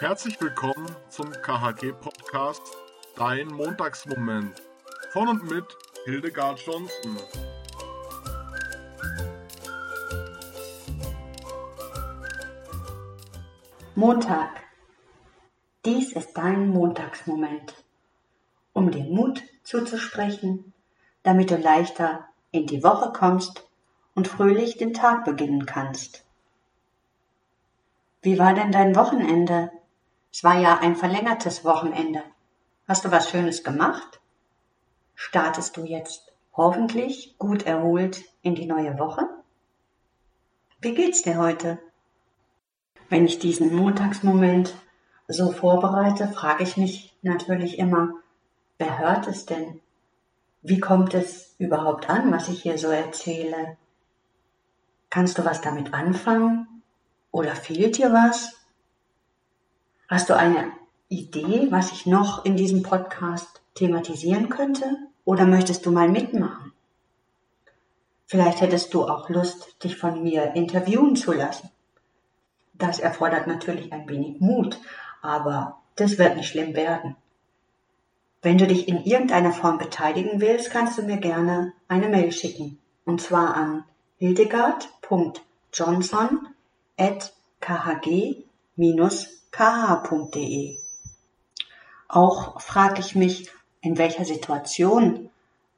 Herzlich willkommen zum KHG-Podcast Dein Montagsmoment von und mit Hildegard Johnson. Montag. Dies ist dein Montagsmoment, um dir Mut zuzusprechen, damit du leichter in die Woche kommst und fröhlich den Tag beginnen kannst. Wie war denn dein Wochenende? Es war ja ein verlängertes Wochenende. Hast du was Schönes gemacht? Startest du jetzt hoffentlich gut erholt in die neue Woche? Wie geht's dir heute? Wenn ich diesen Montagsmoment so vorbereite, frage ich mich natürlich immer, wer hört es denn? Wie kommt es überhaupt an, was ich hier so erzähle? Kannst du was damit anfangen? Oder fehlt dir was? Hast du eine Idee, was ich noch in diesem Podcast thematisieren könnte? Oder möchtest du mal mitmachen? Vielleicht hättest du auch Lust, dich von mir interviewen zu lassen. Das erfordert natürlich ein wenig Mut, aber das wird nicht schlimm werden. Wenn du dich in irgendeiner Form beteiligen willst, kannst du mir gerne eine Mail schicken. Und zwar an hildegard.johnson khg-kh.de. Auch frage ich mich, in welcher Situation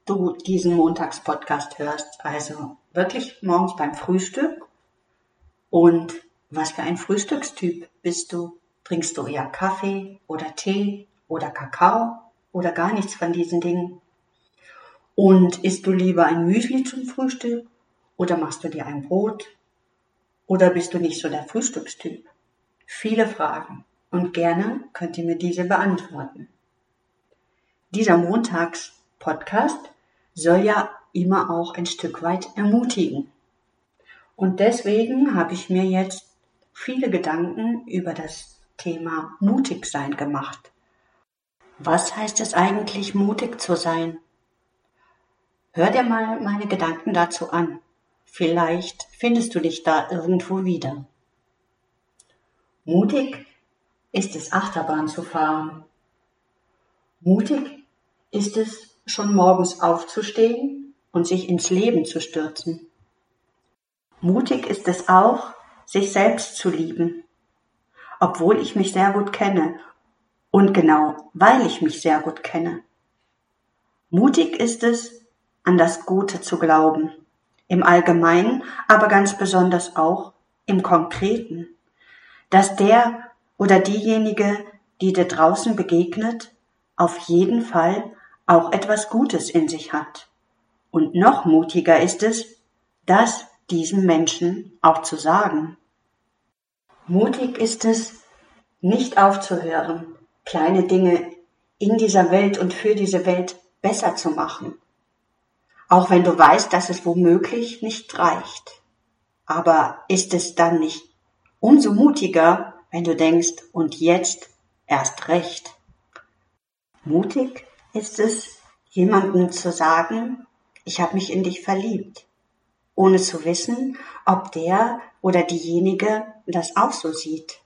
du diesen Montagspodcast hörst. Also wirklich morgens beim Frühstück. Und was für ein Frühstückstyp bist du? Trinkst du eher Kaffee oder Tee oder Kakao oder gar nichts von diesen Dingen? Und isst du lieber ein Müsli zum Frühstück oder machst du dir ein Brot? Oder bist du nicht so der Frühstückstyp? Viele Fragen und gerne könnt ihr mir diese beantworten. Dieser Montags-Podcast soll ja immer auch ein Stück weit ermutigen. Und deswegen habe ich mir jetzt viele Gedanken über das Thema mutig sein gemacht. Was heißt es eigentlich, mutig zu sein? Hör dir mal meine Gedanken dazu an. Vielleicht findest du dich da irgendwo wieder. Mutig ist es, Achterbahn zu fahren. Mutig ist es, schon morgens aufzustehen und sich ins Leben zu stürzen. Mutig ist es auch, sich selbst zu lieben, obwohl ich mich sehr gut kenne und genau weil ich mich sehr gut kenne. Mutig ist es, an das Gute zu glauben, im Allgemeinen, aber ganz besonders auch im Konkreten, dass der oder diejenige, die dir draußen begegnet, auf jeden Fall auch etwas Gutes in sich hat. Und noch mutiger ist es, das diesem Menschen auch zu sagen. Mutig ist es, nicht aufzuhören, kleine Dinge in dieser Welt und für diese Welt besser zu machen. Auch wenn du weißt, dass es womöglich nicht reicht. Aber ist es dann nicht umso mutiger, wenn du denkst, und jetzt erst recht? Mutig ist es, jemandem zu sagen, ich habe mich in dich verliebt, ohne zu wissen, ob der oder diejenige das auch so sieht.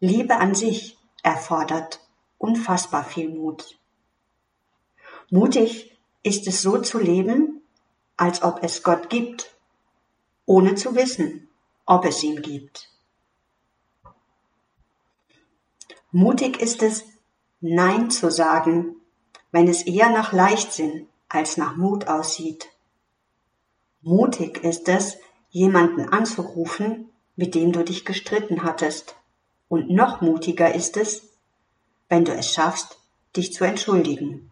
Liebe an sich erfordert unfassbar viel Mut. Mutig ist es so zu leben, als ob es Gott gibt, ohne zu wissen, ob es ihn gibt. Mutig ist es, Nein zu sagen, wenn es eher nach Leichtsinn als nach Mut aussieht. Mutig ist es, jemanden anzurufen, mit dem du dich gestritten hattest. Und noch mutiger ist es, wenn du es schaffst, dich zu entschuldigen.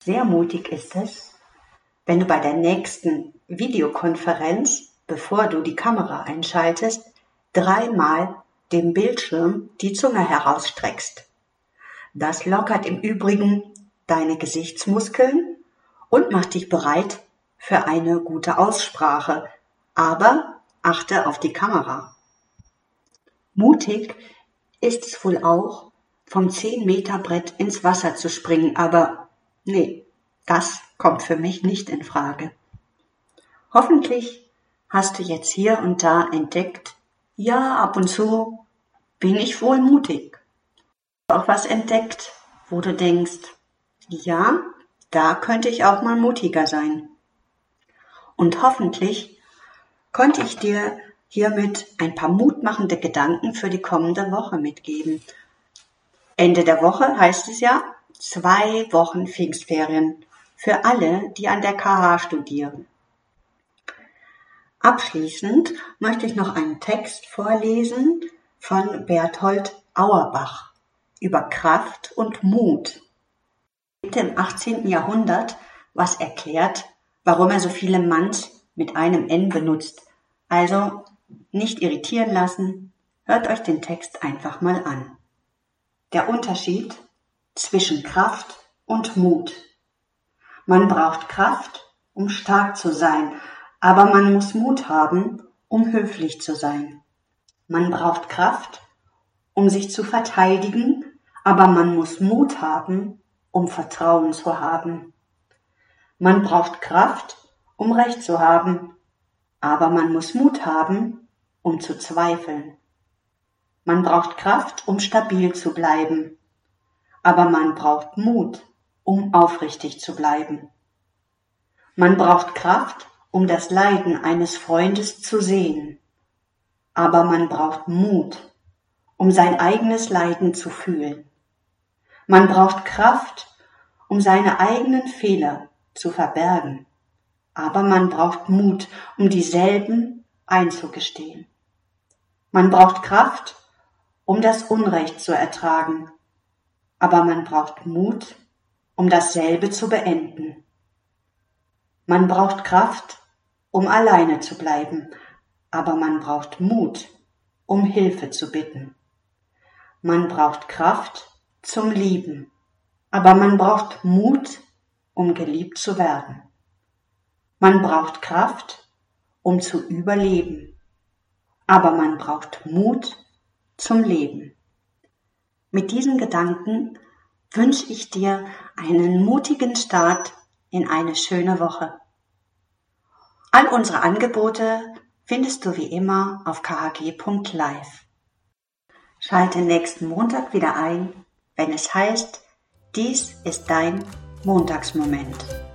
Sehr mutig ist es, wenn du bei der nächsten Videokonferenz, bevor du die Kamera einschaltest, dreimal dem Bildschirm die Zunge herausstreckst. Das lockert im Übrigen deine Gesichtsmuskeln und macht dich bereit für eine gute Aussprache, aber achte auf die Kamera. Mutig ist es wohl auch, vom 10 Meter Brett ins Wasser zu springen, aber nee, das kommt für mich nicht in Frage. Hoffentlich hast du jetzt hier und da entdeckt, ja, ab und zu bin ich wohl mutig. Auch was entdeckt, wo du denkst, ja, da könnte ich auch mal mutiger sein. Und hoffentlich konnte ich dir hiermit ein paar mutmachende Gedanken für die kommende Woche mitgeben. Ende der Woche heißt es ja zwei Wochen Pfingstferien für alle, die an der KH studieren. Abschließend möchte ich noch einen Text vorlesen von Berthold Auerbach über Kraft und Mut. Im 18. Jahrhundert, was erklärt, warum er so viele Manns mit einem N benutzt. Also nicht irritieren lassen, hört euch den Text einfach mal an. Der Unterschied zwischen Kraft und Mut. Man braucht Kraft, um stark zu sein, aber man muss Mut haben, um höflich zu sein. Man braucht Kraft, um sich zu verteidigen, aber man muss Mut haben, um Vertrauen zu haben. Man braucht Kraft, um Recht zu haben, aber man muss Mut haben, um zu zweifeln. Man braucht Kraft, um stabil zu bleiben, aber man braucht Mut, um aufrichtig zu bleiben. Man braucht Kraft, um das Leiden eines Freundes zu sehen, aber man braucht Mut, um sein eigenes Leiden zu fühlen. Man braucht Kraft, um seine eigenen Fehler zu verbergen, aber man braucht Mut, um dieselben einzugestehen. Man braucht Kraft, um das Unrecht zu ertragen, aber man braucht Mut, um dasselbe zu beenden. Man braucht Kraft, um alleine zu bleiben, aber man braucht Mut, um Hilfe zu bitten. Man braucht Kraft zum Lieben, aber man braucht Mut, um geliebt zu werden. Man braucht Kraft, um zu überleben, aber man braucht Mut zum Leben. Mit diesen Gedanken wünsche ich dir einen mutigen Start in eine schöne Woche. All unsere Angebote findest du wie immer auf khg.live. Schalte nächsten Montag wieder ein, wenn es heißt, dies ist dein Montagsmoment.